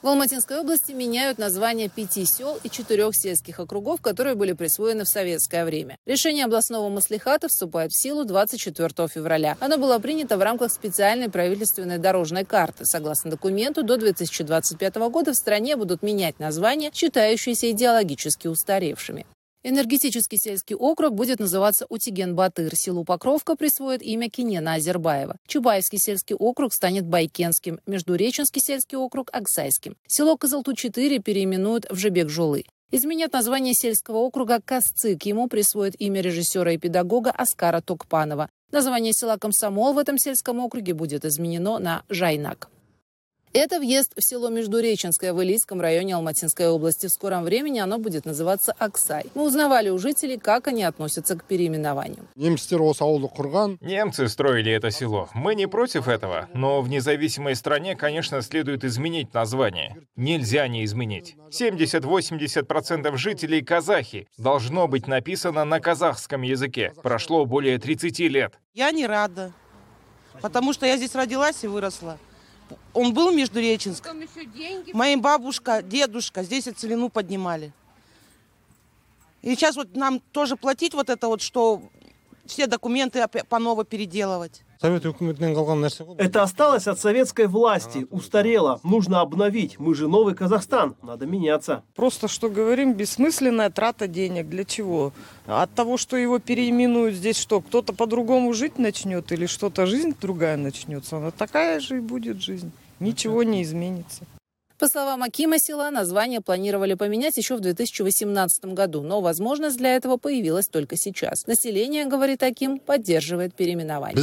В Алматинской области меняют названия пяти сел и четырех сельских округов, которые были присвоены в советское время. Решение областного маслихата вступает в силу 24 февраля. Оно было принято в рамках специальной правительственной дорожной карты. Согласно документу, до 2025 года в стране будут менять названия, считающиеся идеологически устаревшими. Энергетический сельский округ будет называться Утиген-Батыр. Селу Покровка присвоит имя Кинена Азербаева. Чубаевский сельский округ станет Байкенским. Междуреченский сельский округ – Аксайским. Село Козалту-4 переименуют в Жебек-Жулы. Изменят название сельского округа Касцик. Ему присвоят имя режиссера и педагога Аскара Токпанова. Название села Комсомол в этом сельском округе будет изменено на Жайнак. Это въезд в село Междуреченское в Илийском районе Алматинской области. В скором времени оно будет называться Аксай. Мы узнавали у жителей, как они относятся к переименованию. Немцы строили это село. Мы не против этого, но в независимой стране, конечно, следует изменить название. Нельзя не изменить. 70-80% жителей казахи. Должно быть написано на казахском языке. Прошло более 30 лет. Я не рада, потому что я здесь родилась и выросла. Он был Междуреченск. Моя бабушка, дедушка здесь и целину поднимали. И сейчас вот нам тоже платить вот это вот, что все документы по ново переделывать. Это осталось от советской власти, устарело, нужно обновить. Мы же новый Казахстан, надо меняться. Просто, что говорим, бессмысленная трата денег. Для чего? От того, что его переименуют здесь, что кто-то по-другому жить начнет или что-то жизнь другая начнется. Она такая же и будет жизнь. Ничего не изменится. По словам Акима села, название планировали поменять еще в 2018 году, но возможность для этого появилась только сейчас. Население, говорит Аким, поддерживает переименование.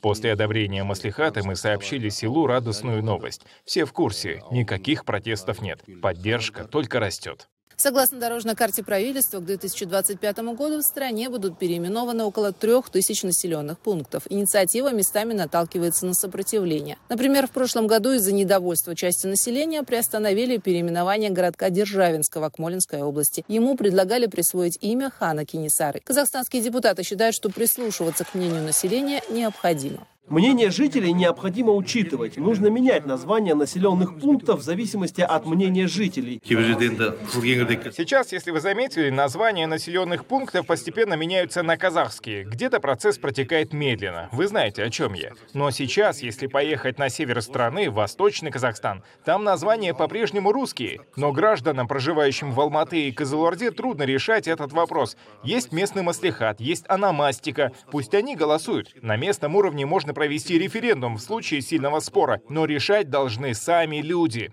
После одобрения маслихата мы сообщили селу радостную новость. Все в курсе, никаких протестов нет. Поддержка только растет. Согласно дорожной карте правительства, к 2025 году в стране будут переименованы около трех тысяч населенных пунктов. Инициатива местами наталкивается на сопротивление. Например, в прошлом году из-за недовольства части населения приостановили переименование городка Державинского Акмолинской области. Ему предлагали присвоить имя хана Кинисары. Казахстанские депутаты считают, что прислушиваться к мнению населения необходимо. Мнение жителей необходимо учитывать. Нужно менять название населенных пунктов в зависимости от мнения жителей. Сейчас, если вы заметили, названия населенных пунктов постепенно меняются на казахские. Где-то процесс протекает медленно. Вы знаете, о чем я. Но сейчас, если поехать на север страны, восточный Казахстан, там названия по-прежнему русские. Но гражданам, проживающим в Алматы и Казалорде, трудно решать этот вопрос. Есть местный маслихат, есть аномастика. Пусть они голосуют. На местном уровне можно провести референдум в случае сильного спора, но решать должны сами люди.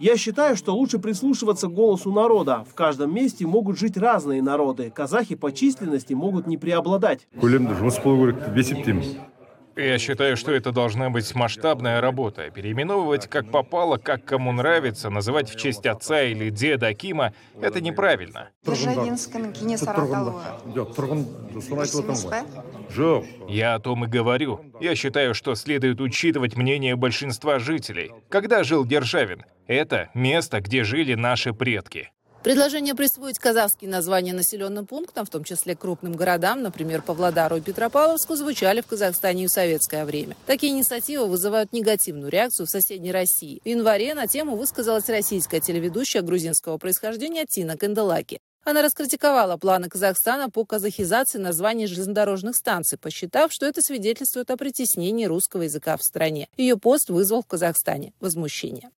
Я считаю, что лучше прислушиваться к голосу народа. В каждом месте могут жить разные народы. Казахи по численности могут не преобладать. Я считаю, что это должна быть масштабная работа. Переименовывать как попало, как кому нравится, называть в честь отца или деда Акима — это неправильно. Я о том и говорю. Я считаю, что следует учитывать мнение большинства жителей. Когда жил Державин? Это место, где жили наши предки. Предложение присвоить казахские названия населенным пунктам, в том числе крупным городам, например, Павлодару и Петропавловску, звучали в Казахстане и в советское время. Такие инициативы вызывают негативную реакцию в соседней России. В январе на тему высказалась российская телеведущая грузинского происхождения Тина Канделаки. Она раскритиковала планы Казахстана по казахизации названий железнодорожных станций, посчитав, что это свидетельствует о притеснении русского языка в стране. Ее пост вызвал в Казахстане возмущение.